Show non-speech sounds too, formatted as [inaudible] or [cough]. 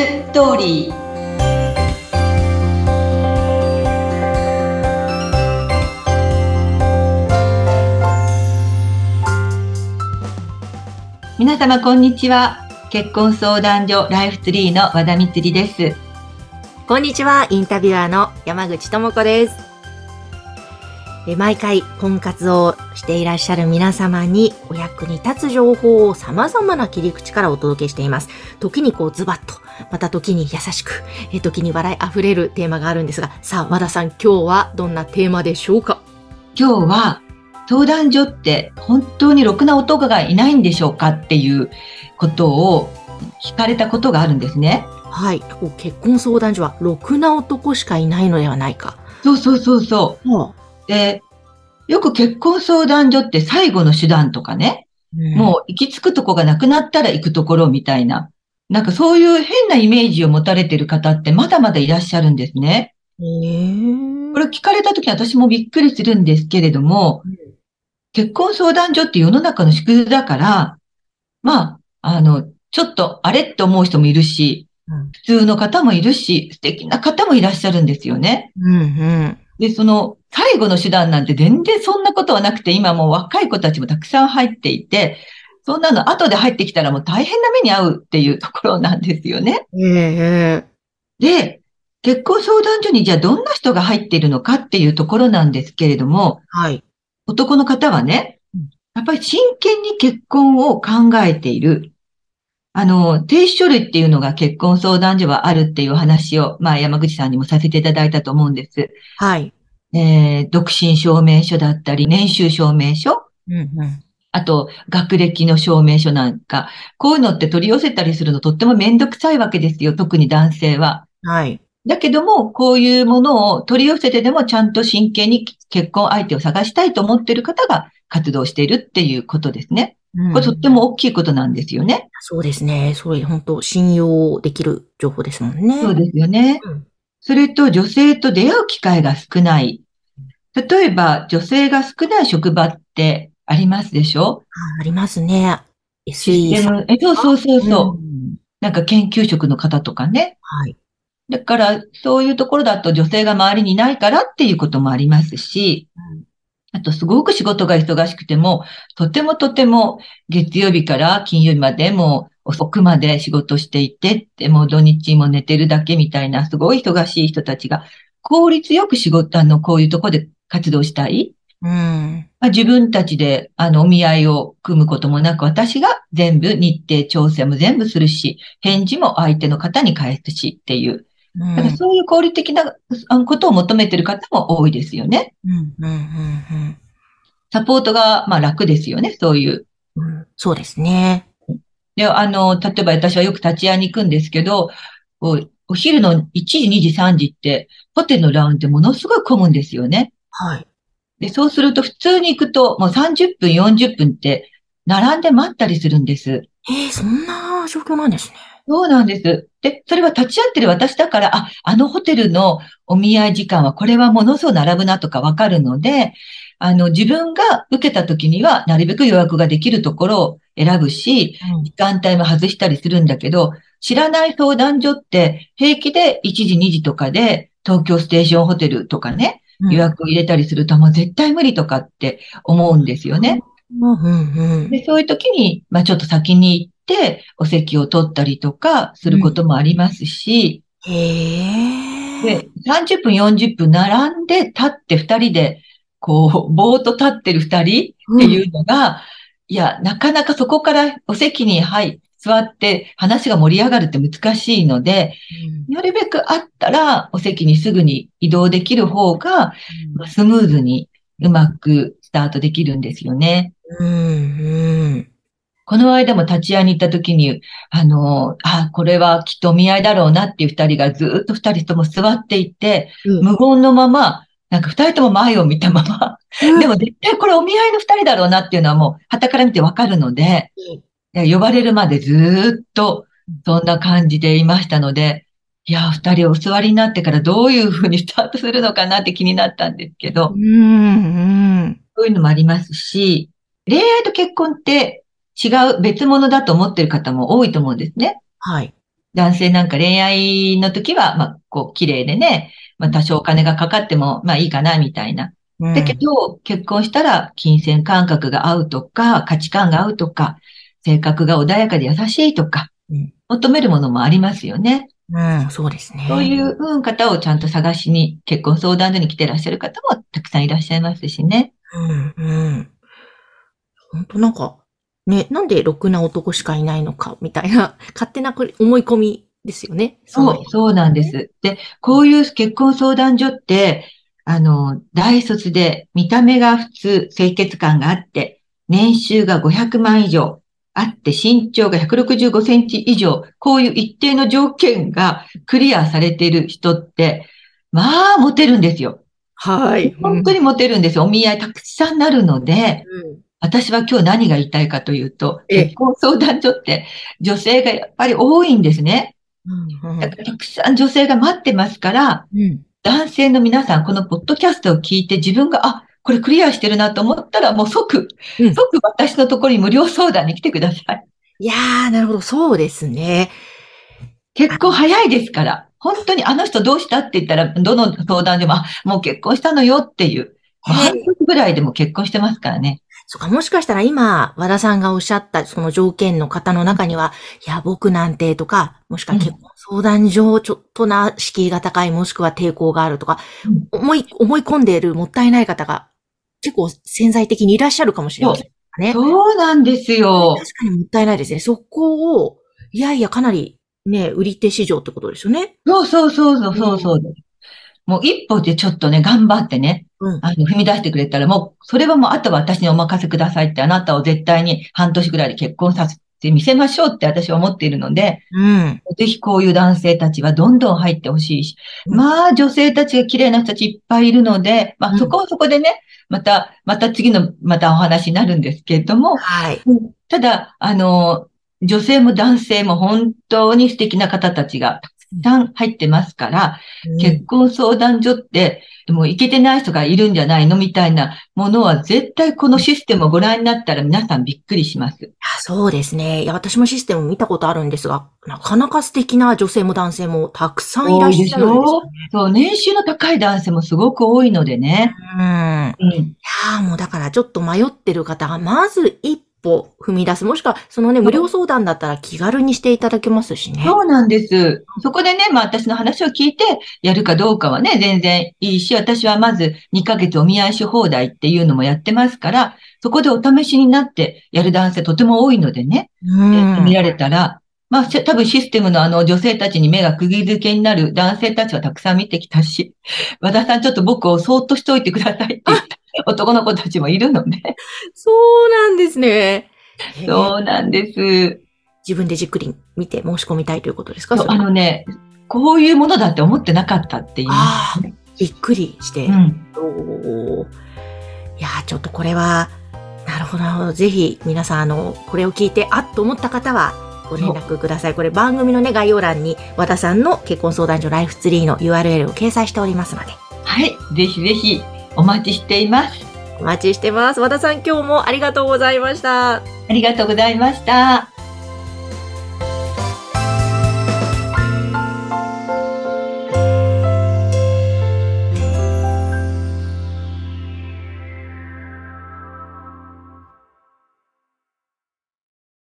ストーリー皆様こんにちは結婚相談所ライフツリーの和田光ですこんにちは、インタビュアーの山口智子です。え毎回婚活をしていらっしゃる皆様にお役に立つ情報を様々な切り口からお届けしています。時にこうズバッと、また時に優しく、え時に笑い溢れるテーマがあるんですが、さあ和田さん今日はどんなテーマでしょうか？今日は相談所って本当にろくな男がいないんでしょうかっていうことを聞かれたことがあるんですね。はい。結婚相談所は、ろくな男しかいないのではないか。そうそうそうそう。はあ、で、よく結婚相談所って最後の手段とかね、うん、もう行き着くとこがなくなったら行くところみたいな、なんかそういう変なイメージを持たれている方ってまだまだいらっしゃるんですね。これ聞かれた時に私もびっくりするんですけれども、うん、結婚相談所って世の中の縮図だから、まあ、あの、ちょっとあれって思う人もいるし、普通の方もいるし、素敵な方もいらっしゃるんですよね。うんうん、で、その最後の手段なんて全然そんなことはなくて、今もう若い子たちもたくさん入っていて、そんなの後で入ってきたらもう大変な目に遭うっていうところなんですよね。えー、で、結婚相談所にじゃあどんな人が入っているのかっていうところなんですけれども、はい。男の方はね、やっぱり真剣に結婚を考えている。あの、停止書類っていうのが結婚相談所はあるっていう話を、まあ山口さんにもさせていただいたと思うんです。はい。えー、独身証明書だったり、年収証明書。うんうん。あと、学歴の証明書なんか、こういうのって取り寄せたりするのとってもめんどくさいわけですよ、特に男性は。はい。だけども、こういうものを取り寄せてでもちゃんと真剣に結婚相手を探したいと思っている方が活動しているっていうことですね。これとっても大きいことなんですよね。そうですね。それ本当信用できる情報ですもんね。そうですよね。うん、それと女性と出会う機会が少ない。例えば女性が少ない職場ってありますでしょ？ありますね。SE さん。えそうそうそうそう、うん、なんか研究職の方とかね。はい。だから、そういうところだと女性が周りにいないからっていうこともありますし、うんあと、すごく仕事が忙しくても、とてもとても月曜日から金曜日までも遅くまで仕事していて、でも土日も寝てるだけみたいな、すごい忙しい人たちが、効率よく仕事、あの、こういうとこで活動したい。うん。まあ、自分たちで、あの、お見合いを組むこともなく、私が全部日程調整も全部するし、返事も相手の方に返すしっていう。だからそういう効率的なことを求めている方も多いですよね。サポートが、まあ楽ですよね、そういう。うん、そうですね。で、あの、例えば私はよく立ち会いに行くんですけど、お昼の1時、2時、3時って、ホテルのラウンジものすごい混むんですよね。はい。で、そうすると普通に行くと、もう30分、40分って、並んで待ったりするんです。ええー、そんな状況なんですね。そうなんです。で、それは立ち会ってる私だから、あ、あのホテルのお見合い時間はこれはものすごく並ぶなとかわかるので、あの、自分が受けた時にはなるべく予約ができるところを選ぶし、時間帯も外したりするんだけど、知らない相談所って平気で1時、2時とかで東京ステーションホテルとかね、予約を入れたりするともう絶対無理とかって思うんですよね。でそういう時に、まあちょっと先に行っってお席を取ったりとかすることもありますし、うん、へで、30分、40分並んで立って二人で、こう、ぼーっと立ってる二人っていうのが、うん、いや、なかなかそこからお席に、はい、座って話が盛り上がるって難しいので、うん、なるべくあったらお席にすぐに移動できる方が、うん、スムーズにうまくスタートできるんですよね。うん、うんこの間も立ち会いに行った時に、あの、あ、これはきっとお見合いだろうなっていう二人がずっと二人とも座っていて、うん、無言のまま、なんか二人とも前を見たまま、うん、でも絶対これお見合いの二人だろうなっていうのはもう、旗から見てわかるので、うん、呼ばれるまでずっと、そんな感じでいましたので、いや、二人お座りになってからどういうふうにスタートするのかなって気になったんですけど、うんうん、そういうのもありますし、恋愛と結婚って違う別物だと思ってる方も多いと思うんですね。はい。男性なんか恋愛の時は、まあ、こう、綺麗でね、まあ、多少お金がかかっても、まあいいかな、みたいな。うんだけど、結婚したら、金銭感覚が合うとか、価値観が合うとか、性格が穏やかで優しいとかうん、求めるものもありますよね。うん、そうですね。そういう、うん、方をちゃんと探しに、結婚相談所に来てらっしゃる方もたくさんいらっしゃいますしね。うん、うん。本当なんか、ね、なんでろくな男しかいないのか、みたいな、[laughs] 勝手なこれ思い込みですよね。そう、そうなんです。で、こういう結婚相談所って、あの、大卒で見た目が普通、清潔感があって、年収が500万以上あって、身長が165センチ以上、こういう一定の条件がクリアされている人って、まあ、モテるんですよ。はい。本当にモテるんですよ。お見合いたくさんなるので、うん私は今日何が言いたいかというと、ええ結婚相談所って女性がやっぱり多いんですね。うんだからたくさん女性が待ってますから、うん男性の皆さん、このポッドキャストを聞いて自分が、あ、これクリアしてるなと思ったら、もう即、うん即私のところに無料相談に来てください。いやー、なるほど、そうですね。結構早いですから。本当にあの人どうしたって言ったら、どの相談でも、あ、もう結婚したのよっていう半年ぐらいでも結婚してますからね。そうか、もしかしたら今、和田さんがおっしゃったその条件の方の中には、いや、僕なんてとか、もしくは結婚相談上、ちょっとな敷居が高い、もしくは抵抗があるとか、思い、思い込んでいるもったいない方が結構潜在的にいらっしゃるかもしれませんね。そうなんですよ。確かにもったいないですね。そこを、いやいや、かなりね、売り手市場ってことですよね。そうそうそうそうそうそう。もう一歩でちょっとね、頑張ってね、うん。あの、踏み出してくれたら、もう、それはもう、あとは私にお任せくださいって、あなたを絶対に半年ぐらいで結婚させてみせましょうって私は思っているので、うん。ぜひこういう男性たちはどんどん入ってほしいし、うんまあ、女性たちが綺麗な人たちいっぱいいるので、まあ、うんそこはそこでね、また、また次の、またお話になるんですけれども、はい。ただ、あの、女性も男性も本当に素敵な方たちがたくさん入ってますから、結婚相談所って、もういけてない人がいるんじゃないのみたいなものは絶対このシステムをご覧になったら皆さんびっくりします。あそうですね。いや、私もシステム見たことあるんですが、なかなか素敵な女性も男性もたくさんいらっしゃるんですよね。そう、年収の高い男性もすごく多いのでね。うん。いうん。やーもうだからちょっと迷ってる方が、まず一歩踏み出す。もしくは、そのね、無料相談だったら気軽にしていただけますしね。そうなんです。そこでね、まあ私の話を聞いてやるかどうかはね、全然いいし、私はまず2ヶ月お見合いし放題っていうのもやってますから、そこでお試しになってやる男性とても多いのでね。うん。見られたら、まあ、せ多分システムのあの女性たちに目が釘付けになる男性たちはたくさん見てきたし、和田さんちょっと僕をそーっとしておいてくださいって [laughs] 男の子たちもいるので、そうなんですね。そうなんです。自分でじっくり見て申し込みたいということですか？あのね、こういうものだって思ってなかったっていう。あーびっくりして。うん。いやー、ちょっとこれは、なるほど、なるほど。ぜひ、皆さん、あの、これを聞いて、あっと思った方は、ご連絡ください。これ、番組のね、概要欄に、和田さんの結婚相談所ライフツリーの URL を掲載しておりますので、はい。ぜひぜひお待ちしています。お待ちしてます。和田さん、今日もありがとうございました。ありがとうございました。